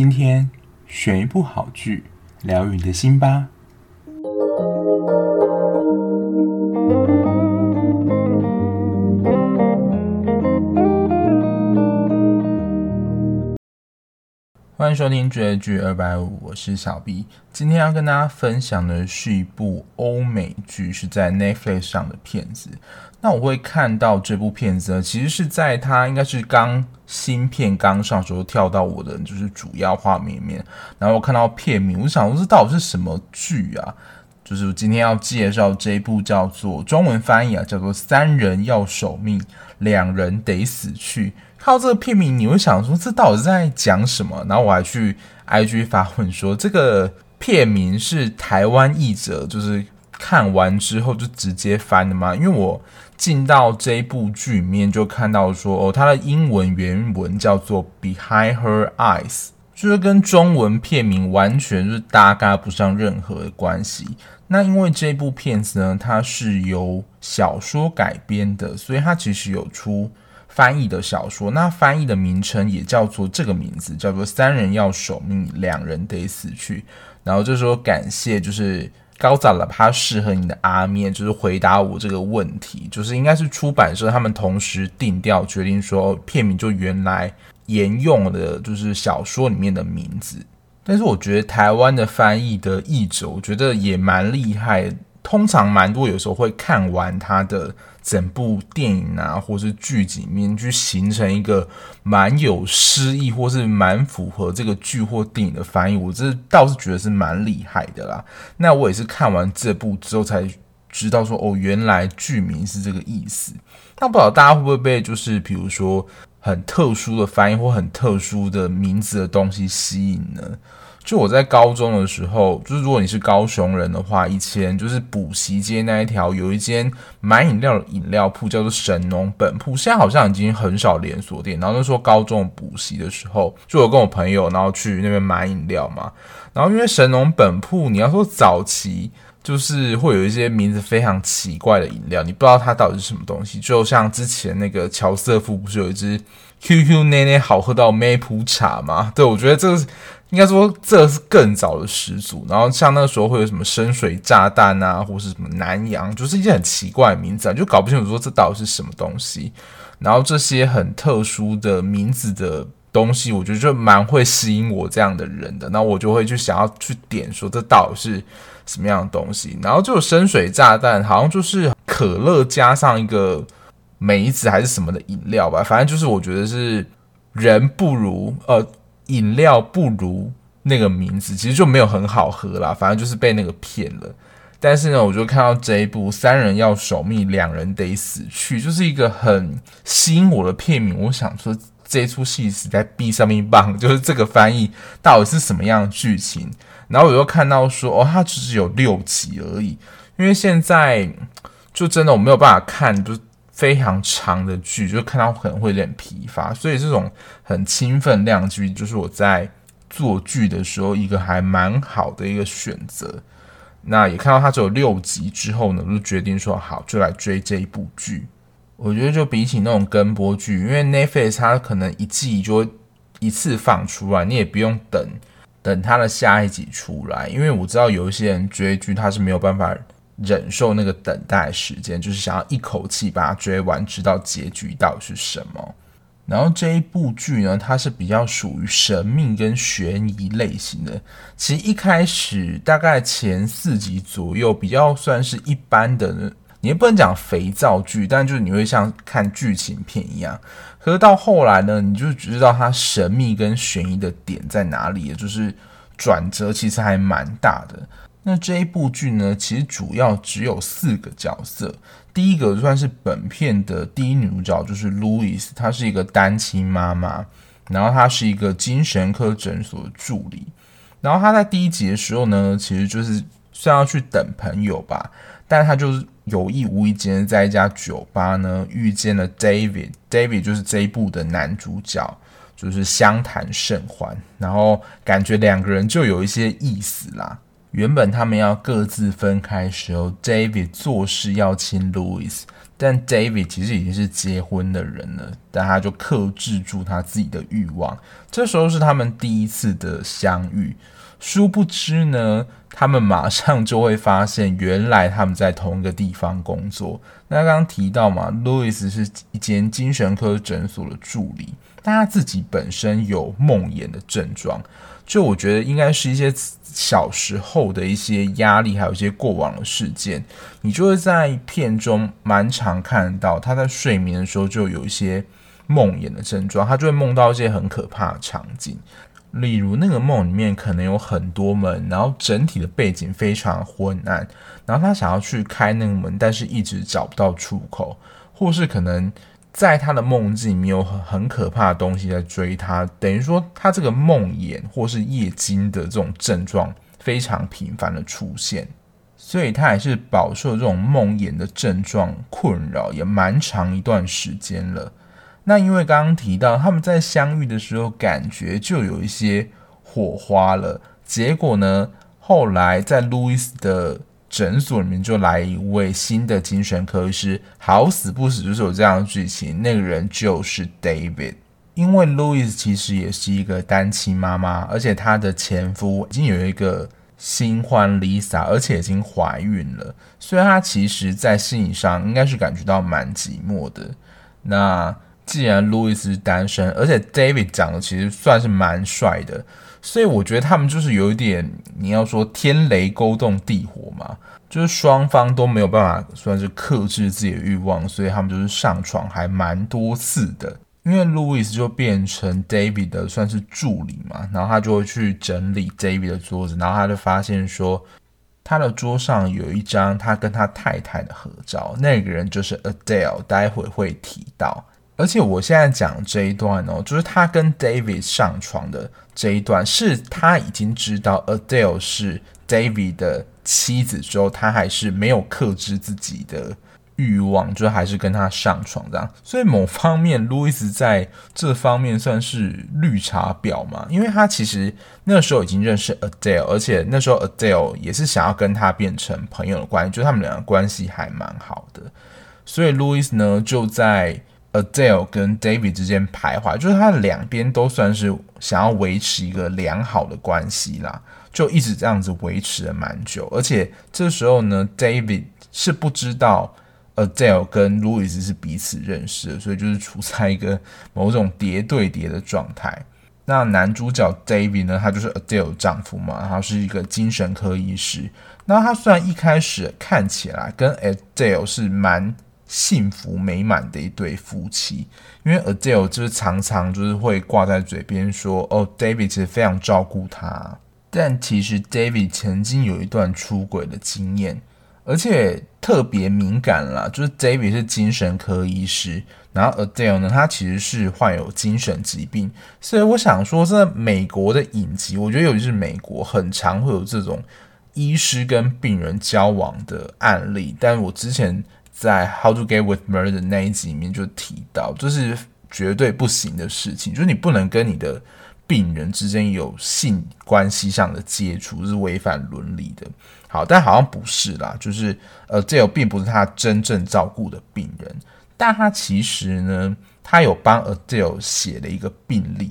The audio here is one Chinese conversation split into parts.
今天选一部好剧，疗愈你的心吧。欢迎收听追剧二百五，我是小 B。今天要跟大家分享的是一部欧美剧，是在 Netflix 上的片子。那我会看到这部片子呢，其实是在它应该是刚新片刚上时候跳到我的就是主要画面面，然后看到片名，我想说这到底是什么剧啊？就是今天要介绍这一部叫做中文翻译啊，叫做《三人要守命，两人得死去》。看到这个片名，你会想说这到底是在讲什么？然后我还去 IG 发问说，这个片名是台湾译者就是看完之后就直接翻的吗？因为我进到这一部剧里面就看到说，哦，它的英文原文叫做 Behind Her Eyes，就是跟中文片名完全就是搭嘎不上任何的关系。那因为这部片子呢，它是由小说改编的，所以它其实有出。翻译的小说，那翻译的名称也叫做这个名字，叫做“三人要守命，两人得死去”。然后就说感谢，就是高早了，他适合你的阿面，就是回答我这个问题，就是应该是出版社他们同时定调，决定说片名就原来沿用的，就是小说里面的名字。但是我觉得台湾的翻译的译者，我觉得也蛮厉害。通常蛮多，有时候会看完他的整部电影啊，或是剧集里面，去形成一个蛮有诗意，或是蛮符合这个剧或电影的翻译。我这倒是觉得是蛮厉害的啦。那我也是看完这部之后才知道说，哦，原来剧名是这个意思。那不知道大家会不会被就是比如说很特殊的翻译或很特殊的名字的东西吸引呢？就我在高中的时候，就是如果你是高雄人的话，以前就是补习街那一条有一间买饮料的饮料铺，叫做神农本铺，现在好像已经很少连锁店。然后那时候高中补习的时候，就我跟我朋友，然后去那边买饮料嘛。然后因为神农本铺，你要说早期就是会有一些名字非常奇怪的饮料，你不知道它到底是什么东西。就像之前那个乔瑟夫不是有一支 QQ 奶奶好喝到梅普茶吗？对，我觉得这个。应该说这是更早的始祖，然后像那个时候会有什么深水炸弹啊，或是什么南洋，就是一些很奇怪的名字啊，就搞不清楚说这到底是什么东西。然后这些很特殊的名字的东西，我觉得就蛮会吸引我这样的人的。那我就会去想要去点说这到底是什么样的东西。然后就有深水炸弹，好像就是可乐加上一个梅子还是什么的饮料吧，反正就是我觉得是人不如呃。饮料不如那个名字，其实就没有很好喝啦。反正就是被那个骗了。但是呢，我就看到这一部《三人要守密，两人得死去》，就是一个很吸引我的片名。我想说，这出戏是在 B 上面棒，就是这个翻译到底是什么样的剧情？然后我又看到说，哦，它只是有六集而已。因为现在就真的我没有办法看，就。非常长的剧，就看到可能会有点疲乏，所以这种很轻分量剧，就是我在做剧的时候一个还蛮好的一个选择。那也看到它只有六集之后呢，我就决定说好，就来追这一部剧。我觉得就比起那种跟播剧，因为 Netflix 它可能一季就会一次放出来，你也不用等等它的下一集出来，因为我知道有一些人追剧他是没有办法。忍受那个等待时间，就是想要一口气把它追完，知道结局到底是什么。然后这一部剧呢，它是比较属于神秘跟悬疑类型的。其实一开始大概前四集左右，比较算是一般的，你也不能讲肥皂剧，但就是你会像看剧情片一样。可是到后来呢，你就知道它神秘跟悬疑的点在哪里，就是转折其实还蛮大的。那这一部剧呢，其实主要只有四个角色。第一个算是本片的第一女主角，就是 Louis，她是一个单亲妈妈，然后她是一个精神科诊所的助理。然后她在第一集的时候呢，其实就是算要去等朋友吧，但她就是有意无意间在一家酒吧呢遇见了 David，David 就是这一部的男主角，就是相谈甚欢，然后感觉两个人就有一些意思啦。原本他们要各自分开时候，David 做事要亲 Louis，但 David 其实已经是结婚的人了，但他就克制住他自己的欲望。这时候是他们第一次的相遇，殊不知呢，他们马上就会发现，原来他们在同一个地方工作。那刚刚提到嘛，Louis 是一间精神科诊所的助理，但他自己本身有梦魇的症状。就我觉得应该是一些小时候的一些压力，还有一些过往的事件，你就会在片中蛮常看到他在睡眠的时候就有一些梦魇的症状，他就会梦到一些很可怕的场景，例如那个梦里面可能有很多门，然后整体的背景非常昏暗，然后他想要去开那个门，但是一直找不到出口，或是可能。在他的梦境里面有很很可怕的东西在追他，等于说他这个梦魇或是夜惊的这种症状非常频繁的出现，所以他也是饱受这种梦魇的症状困扰，也蛮长一段时间了。那因为刚刚提到他们在相遇的时候感觉就有一些火花了，结果呢，后来在路易斯的。诊所里面就来一位新的精神科医师，好死不死就是有这样的剧情，那个人就是 David。因为 Louis 其实也是一个单亲妈妈，而且她的前夫已经有一个新欢 Lisa，而且已经怀孕了，所以她其实在心理上应该是感觉到蛮寂寞的。那既然 Louis 是单身，而且 David 长得其实算是蛮帅的。所以我觉得他们就是有一点，你要说天雷勾动地火嘛，就是双方都没有办法算是克制自己的欲望，所以他们就是上床还蛮多次的。因为 Louis 就变成 David 的算是助理嘛，然后他就会去整理 David 的桌子，然后他就发现说，他的桌上有一张他跟他太太的合照，那个人就是 Adele，待会会提到。而且我现在讲这一段哦，就是他跟 David 上床的这一段，是他已经知道 Adele 是 David 的妻子之后，他还是没有克制自己的欲望，就还是跟他上床这样。所以某方面，路易斯在这方面算是绿茶婊嘛，因为他其实那时候已经认识 Adele，而且那时候 Adele 也是想要跟他变成朋友的关系，就他们两个关系还蛮好的。所以路易斯呢就在。Adele 跟 David 之间徘徊，就是他两边都算是想要维持一个良好的关系啦，就一直这样子维持了蛮久。而且这时候呢，David 是不知道 Adele 跟 Louis 是彼此认识的，所以就是处在一个某种叠对叠的状态。那男主角 David 呢，他就是 Adele 丈夫嘛，他是一个精神科医师。那他虽然一开始看起来跟 Adele 是蛮幸福美满的一对夫妻，因为 Adele 就是常常就是会挂在嘴边说，哦，David 其实非常照顾他，但其实 David 曾经有一段出轨的经验，而且特别敏感啦，就是 David 是精神科医师，然后 Adele 呢，他其实是患有精神疾病，所以我想说，在美国的影集，我觉得尤其是美国，很常会有这种医师跟病人交往的案例，但我之前。在《How to Get with Murder》那一集里面就提到，这是绝对不行的事情，就是你不能跟你的病人之间有性关系上的接触，是违反伦理的。好，但好像不是啦，就是呃，这有并不是他真正照顾的病人，但他其实呢，他有帮 Adele 写了一个病历，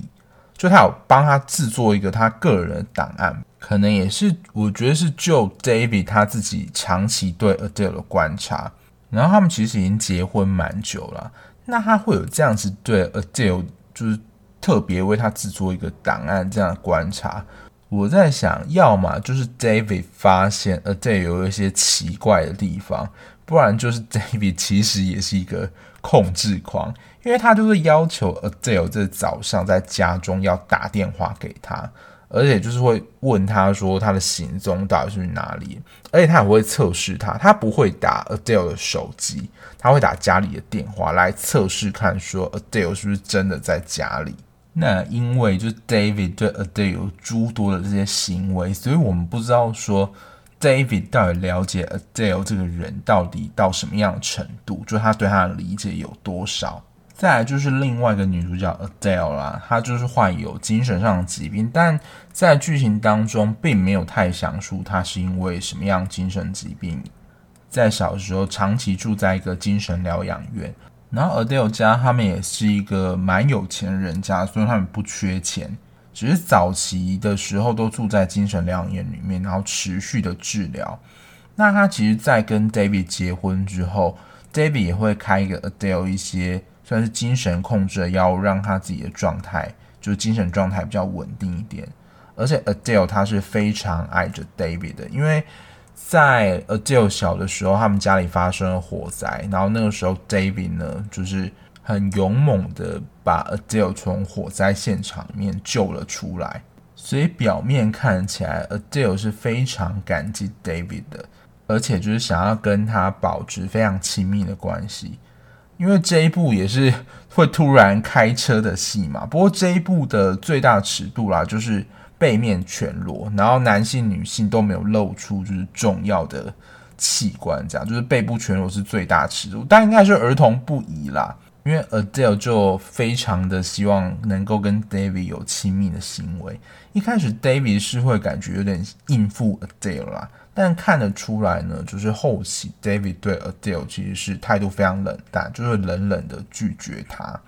就他有帮他制作一个他个人的档案，可能也是我觉得是就 David 他自己长期对 Adele 的观察。然后他们其实已经结婚蛮久了，那他会有这样子对 Adele 就是特别为他制作一个档案这样的观察。我在想，要么就是 David 发现 Adele 有一些奇怪的地方，不然就是 David 其实也是一个控制狂，因为他就是要求 Adele 在早上在家中要打电话给他。而且就是会问他说他的行踪到底是去哪里，而且他也会测试他，他不会打 Adele 的手机，他会打家里的电话来测试看说 Adele 是不是真的在家里。那因为就是 David 对 Adele 有诸多的这些行为，所以我们不知道说 David 到底了解 Adele 这个人到底到什么样的程度，就他对他的理解有多少。再来就是另外一个女主角 Adele 啦，她就是患有精神上的疾病，但在剧情当中并没有太详述她是因为什么样精神疾病在小时候长期住在一个精神疗养院。然后 Adele 家他们也是一个蛮有钱人家，所以他们不缺钱，只是早期的时候都住在精神疗养院里面，然后持续的治疗。那她其实，在跟 David 结婚之后，David 也会开一个 Adele 一些算是精神控制的药物，让他自己的状态就是精神状态比较稳定一点。而且 Adele 他是非常爱着 David 的，因为在 Adele 小的时候，他们家里发生了火灾，然后那个时候 David 呢，就是很勇猛的把 Adele 从火灾现场里面救了出来，所以表面看起来 Adele 是非常感激 David 的，而且就是想要跟他保持非常亲密的关系，因为这一部也是会突然开车的戏嘛。不过这一部的最大尺度啦，就是。背面全裸，然后男性、女性都没有露出就是重要的器官，这样就是背部全裸是最大尺度，但应该是儿童不宜啦。因为 Adele 就非常的希望能够跟 David 有亲密的行为。一开始 David 是会感觉有点应付 Adele 啦，但看得出来呢，就是后期 David 对 Adele 其实是态度非常冷淡，就是冷冷的拒绝他，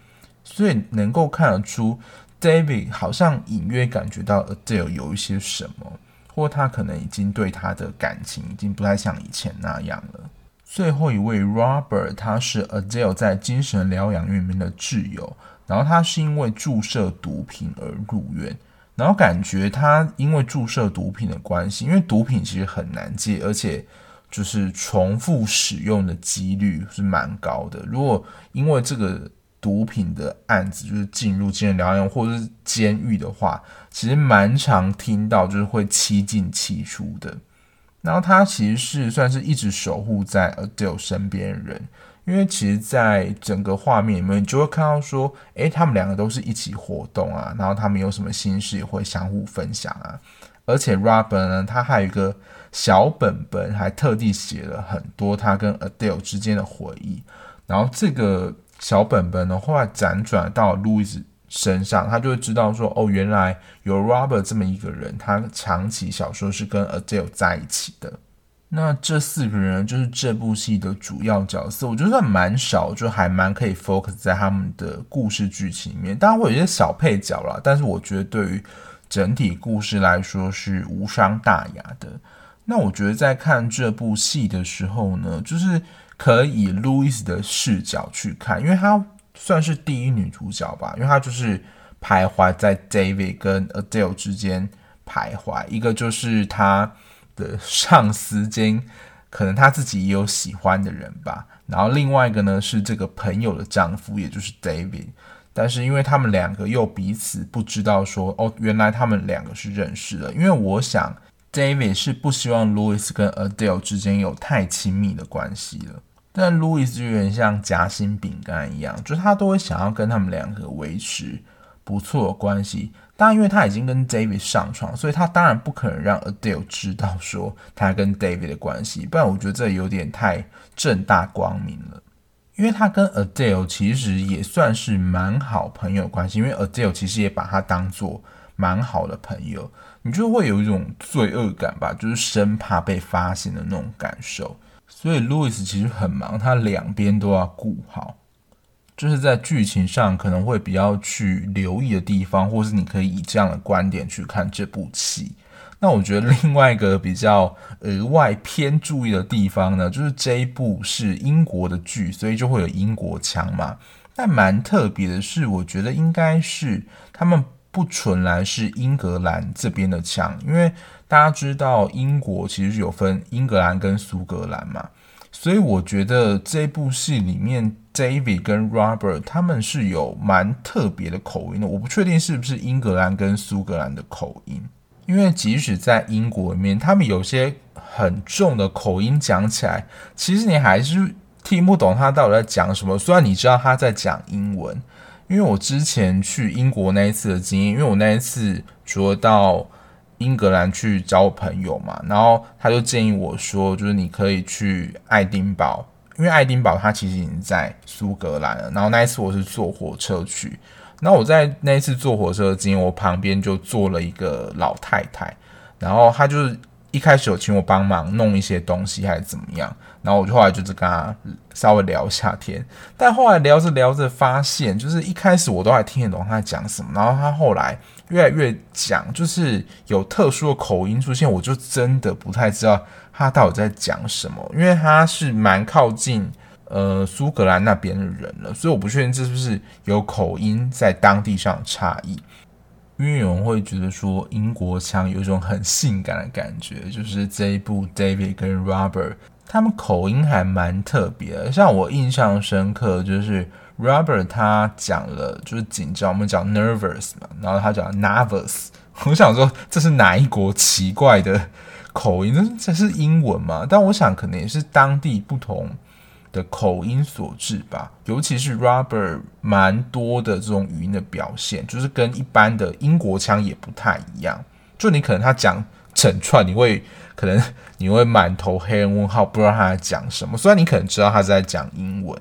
所以能够看得出。David 好像隐约感觉到 Adele 有一些什么，或他可能已经对他的感情已经不太像以前那样了。最后一位 Robert，他是 Adele 在精神疗养院里面的挚友，然后他是因为注射毒品而入院，然后感觉他因为注射毒品的关系，因为毒品其实很难戒，而且就是重复使用的几率是蛮高的。如果因为这个毒品的案子就是进入精神疗养或者是监狱的话，其实蛮常听到就是会七进七出的。然后他其实是算是一直守护在 Adele 身边的人，因为其实，在整个画面里面，你就会看到说，诶，他们两个都是一起活动啊，然后他们有什么心事也会相互分享啊。而且 Robert 呢，他还有一个小本本，还特地写了很多他跟 Adele 之间的回忆，然后这个。小本本呢，后来辗转到 Louis 身上，他就会知道说，哦，原来有 Robert 这么一个人，他长期小时候是跟 Adele 在一起的。那这四个人就是这部戏的主要角色，我觉得蛮少，就还蛮可以 focus 在他们的故事剧情里面。当然会有一些小配角啦，但是我觉得对于整体故事来说是无伤大雅的。那我觉得在看这部戏的时候呢，就是。可以以路易斯的视角去看，因为她算是第一女主角吧，因为她就是徘徊在 David 跟 Adele 之间徘徊，一个就是她的上司兼可能她自己也有喜欢的人吧，然后另外一个呢是这个朋友的丈夫，也就是 David，但是因为他们两个又彼此不知道说哦，原来他们两个是认识的，因为我想 David 是不希望 Louis 跟 Adele 之间有太亲密的关系了。但 Louis 就有点像夹心饼干一样，就是他都会想要跟他们两个维持不错的关系。当然，因为他已经跟 David 上床，所以他当然不可能让 Adele 知道说他跟 David 的关系。不然，我觉得这有点太正大光明了。因为他跟 Adele 其实也算是蛮好朋友关系，因为 Adele 其实也把他当做蛮好的朋友，你就会有一种罪恶感吧，就是生怕被发现的那种感受。所以 Louis 其实很忙，他两边都要顾好，就是在剧情上可能会比较去留意的地方，或是你可以以这样的观点去看这部戏。那我觉得另外一个比较额外偏注意的地方呢，就是这一部是英国的剧，所以就会有英国腔嘛。但蛮特别的是，我觉得应该是他们。不纯然是英格兰这边的腔，因为大家知道英国其实有分英格兰跟苏格兰嘛，所以我觉得这部戏里面 David 跟 Robert 他们是有蛮特别的口音的，我不确定是不是英格兰跟苏格兰的口音，因为即使在英国里面，他们有些很重的口音讲起来，其实你还是听不懂他到底在讲什么，虽然你知道他在讲英文。因为我之前去英国那一次的经验，因为我那一次除了到英格兰去交朋友嘛，然后他就建议我说，就是你可以去爱丁堡，因为爱丁堡它其实已经在苏格兰了。然后那一次我是坐火车去，那我在那一次坐火车的经验，我旁边就坐了一个老太太，然后她就是一开始有请我帮忙弄一些东西还是怎么样，然后我就后来就是跟他稍微聊一下天，但后来聊着聊着发现，就是一开始我都还听得懂他在讲什么，然后他后来越来越讲，就是有特殊的口音出现，我就真的不太知道他到底在讲什么，因为他是蛮靠近呃苏格兰那边的人了，所以我不确定这是不是有口音在当地上的差异。因为有人会觉得说英国腔有一种很性感的感觉，就是这一部 David 跟 Robert 他们口音还蛮特别的。像我印象深刻就是 Robert 他讲了就是紧张，我们讲 nervous 嘛，然后他讲 nervous。我想说这是哪一国奇怪的口音？这是英文嘛？但我想可能也是当地不同。的口音所致吧，尤其是 Robert 蛮多的这种语音的表现，就是跟一般的英国腔也不太一样。就你可能他讲整串，你会可能 你会满头黑人问号，不知道他在讲什么。虽然你可能知道他在讲英文。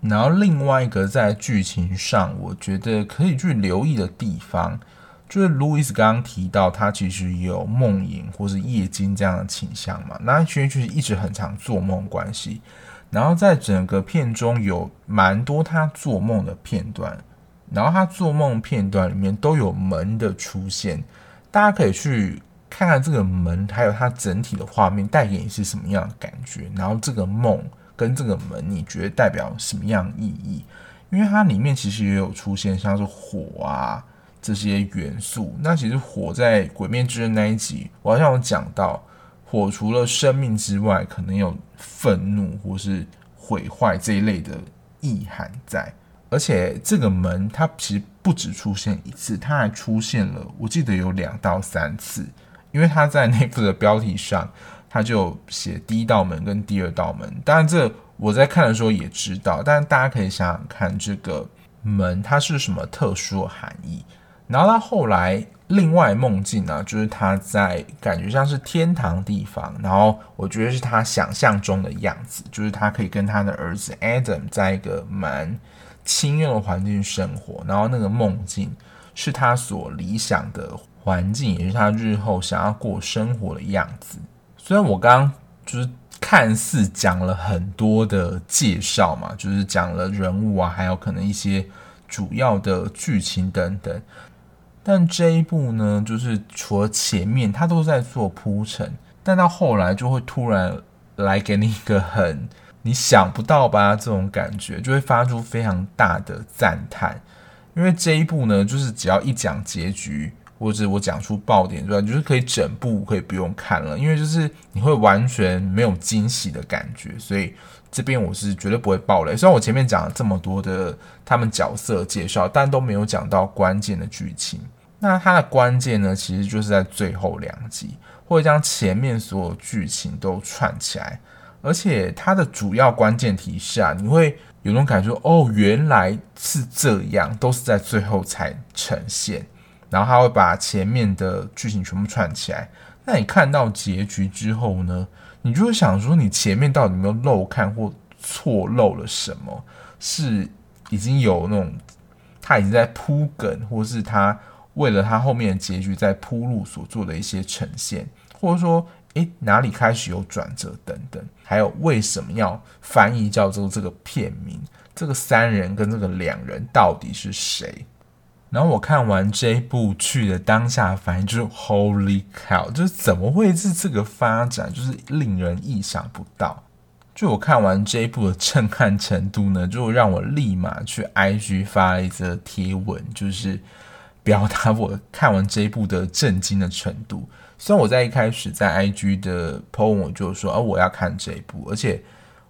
然后另外一个在剧情上，我觉得可以去留意的地方，就是 Louis 刚刚提到他其实有梦影或是夜惊这样的倾向嘛，那其实就是一直很常做梦关系。然后在整个片中有蛮多他做梦的片段，然后他做梦片段里面都有门的出现，大家可以去看看这个门，还有它整体的画面带给你是什么样的感觉。然后这个梦跟这个门，你觉得代表什么样意义？因为它里面其实也有出现像是火啊这些元素。那其实火在《鬼面之刃》那一集，我好像有讲到。火除了生命之外，可能有愤怒或是毁坏这一类的意涵在。而且这个门它其实不止出现一次，它还出现了，我记得有两到三次。因为它在内部的标题上，它就写第一道门跟第二道门。当然，这我在看的时候也知道，但大家可以想想看，这个门它是什么特殊含义。然后他后来。另外梦境呢，就是他在感觉像是天堂地方，然后我觉得是他想象中的样子，就是他可以跟他的儿子 Adam 在一个蛮清幽的环境生活，然后那个梦境是他所理想的环境，也是他日后想要过生活的样子。虽然我刚刚就是看似讲了很多的介绍嘛，就是讲了人物啊，还有可能一些主要的剧情等等。但这一部呢，就是除了前面他都在做铺陈，但到后来就会突然来给你一个很你想不到吧这种感觉，就会发出非常大的赞叹。因为这一部呢，就是只要一讲结局，或者我讲出爆点，对吧？就是可以整部可以不用看了，因为就是你会完全没有惊喜的感觉，所以这边我是绝对不会爆雷。虽然我前面讲了这么多的他们角色介绍，但都没有讲到关键的剧情。那它的关键呢，其实就是在最后两集，会将前面所有剧情都串起来，而且它的主要关键提示啊，你会有种感觉，哦，原来是这样，都是在最后才呈现，然后它会把前面的剧情全部串起来。那你看到结局之后呢，你就会想说，你前面到底有没有漏看或错漏了什么？是已经有那种他已经在铺梗，或是他。为了他后面的结局在铺路所做的一些呈现，或者说，诶，哪里开始有转折等等，还有为什么要翻译叫做这个片名？这个三人跟这个两人到底是谁？然后我看完这部剧的当下反应就是 Holy cow，就是怎么会是这个发展，就是令人意想不到。就我看完这一部的震撼程度呢，就让我立马去 IG 发了一则贴文，就是。表达我看完这一部的震惊的程度。虽然我在一开始在 IG 的 po 文我就说，啊，我要看这一部，而且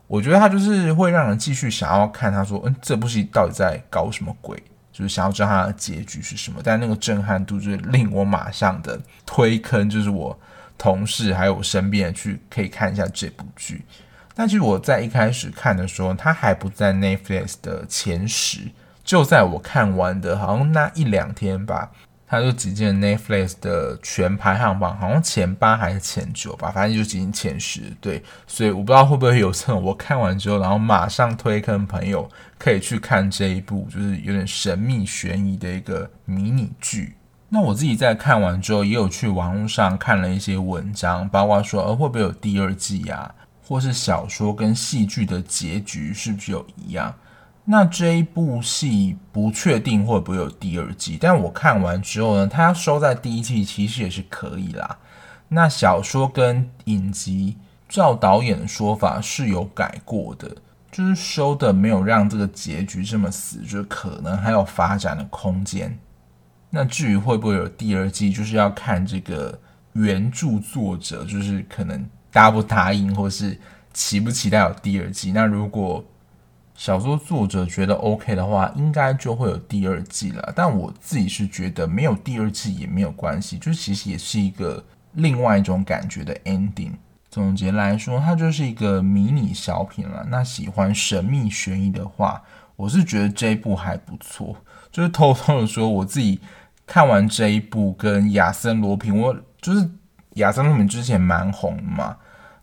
我觉得他就是会让人继续想要看。他说，嗯，这部戏到底在搞什么鬼？就是想要知道它的结局是什么。但那个震撼度就是令我马上的推坑，就是我同事还有我身边的去可以看一下这部剧。但其实我在一开始看的时候，它还不在 Netflix 的前十。就在我看完的，好像那一两天吧，他就挤进 Netflix 的全排行榜，好像前八还是前九吧，反正就挤进前十。对，所以我不知道会不会有这种我看完之后，然后马上推坑朋友可以去看这一部，就是有点神秘悬疑的一个迷你剧。那我自己在看完之后，也有去网络上看了一些文章，包括说，呃，会不会有第二季啊？或是小说跟戏剧的结局是不是有一样？那这一部戏不确定会不会有第二季，但我看完之后呢，它要收在第一季其实也是可以啦。那小说跟影集，照导演的说法是有改过的，就是收的没有让这个结局这么死，就是可能还有发展的空间。那至于会不会有第二季，就是要看这个原著作者，就是可能答不答应，或是期不期待有第二季。那如果小说作者觉得 OK 的话，应该就会有第二季了。但我自己是觉得没有第二季也没有关系，就其实也是一个另外一种感觉的 ending。总结来说，它就是一个迷你小品了。那喜欢神秘悬疑的话，我是觉得这一部还不错。就是偷偷的说，我自己看完这一部跟亚森罗平，我就是亚森罗苹之前蛮红嘛。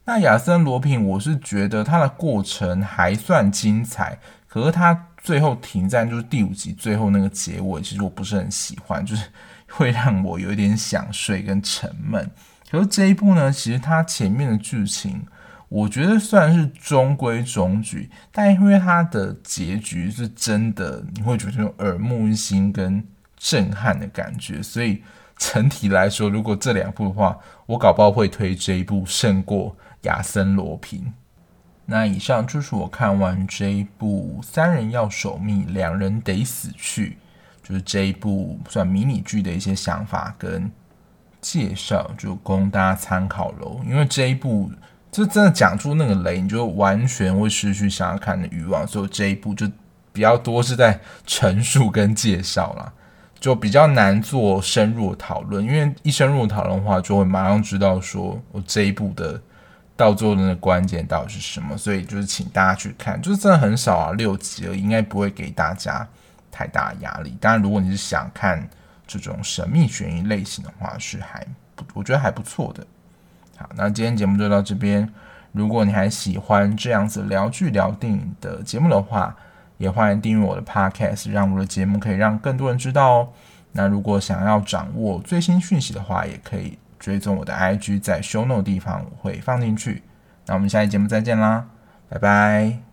那亚森罗苹，我是觉得它的过程还算精彩，可是它最后停在就是第五集最后那个结尾，其实我不是很喜欢，就是会让我有一点想睡跟沉闷。可是这一部呢，其实它前面的剧情。我觉得算是中规中矩，但因为它的结局是真的，你会觉得耳目一新跟震撼的感觉，所以整体来说，如果这两部的话，我搞不好会推这一部胜过《亚森罗平》。那以上就是我看完这一部《三人要守密，两人得死去》，就是这一部算迷你剧的一些想法跟介绍，就供大家参考喽。因为这一部。就真的讲出那个雷，你就完全会失去想要看的欲望。所以这一部就比较多是在陈述跟介绍啦，就比较难做深入讨论。因为一深入讨论的话，就会马上知道说我这一部的到最后的关键到底是什么。所以就是请大家去看，就是真的很少啊，六集了，应该不会给大家太大压力。当然，如果你是想看这种神秘悬疑类型的话，是还不，我觉得还不错的。好，那今天节目就到这边。如果你还喜欢这样子聊剧聊电影的节目的话，也欢迎订阅我的 Podcast，让我的节目可以让更多人知道哦。那如果想要掌握最新讯息的话，也可以追踪我的 IG，在 Show Note 地方我会放进去。那我们下期节目再见啦，拜拜。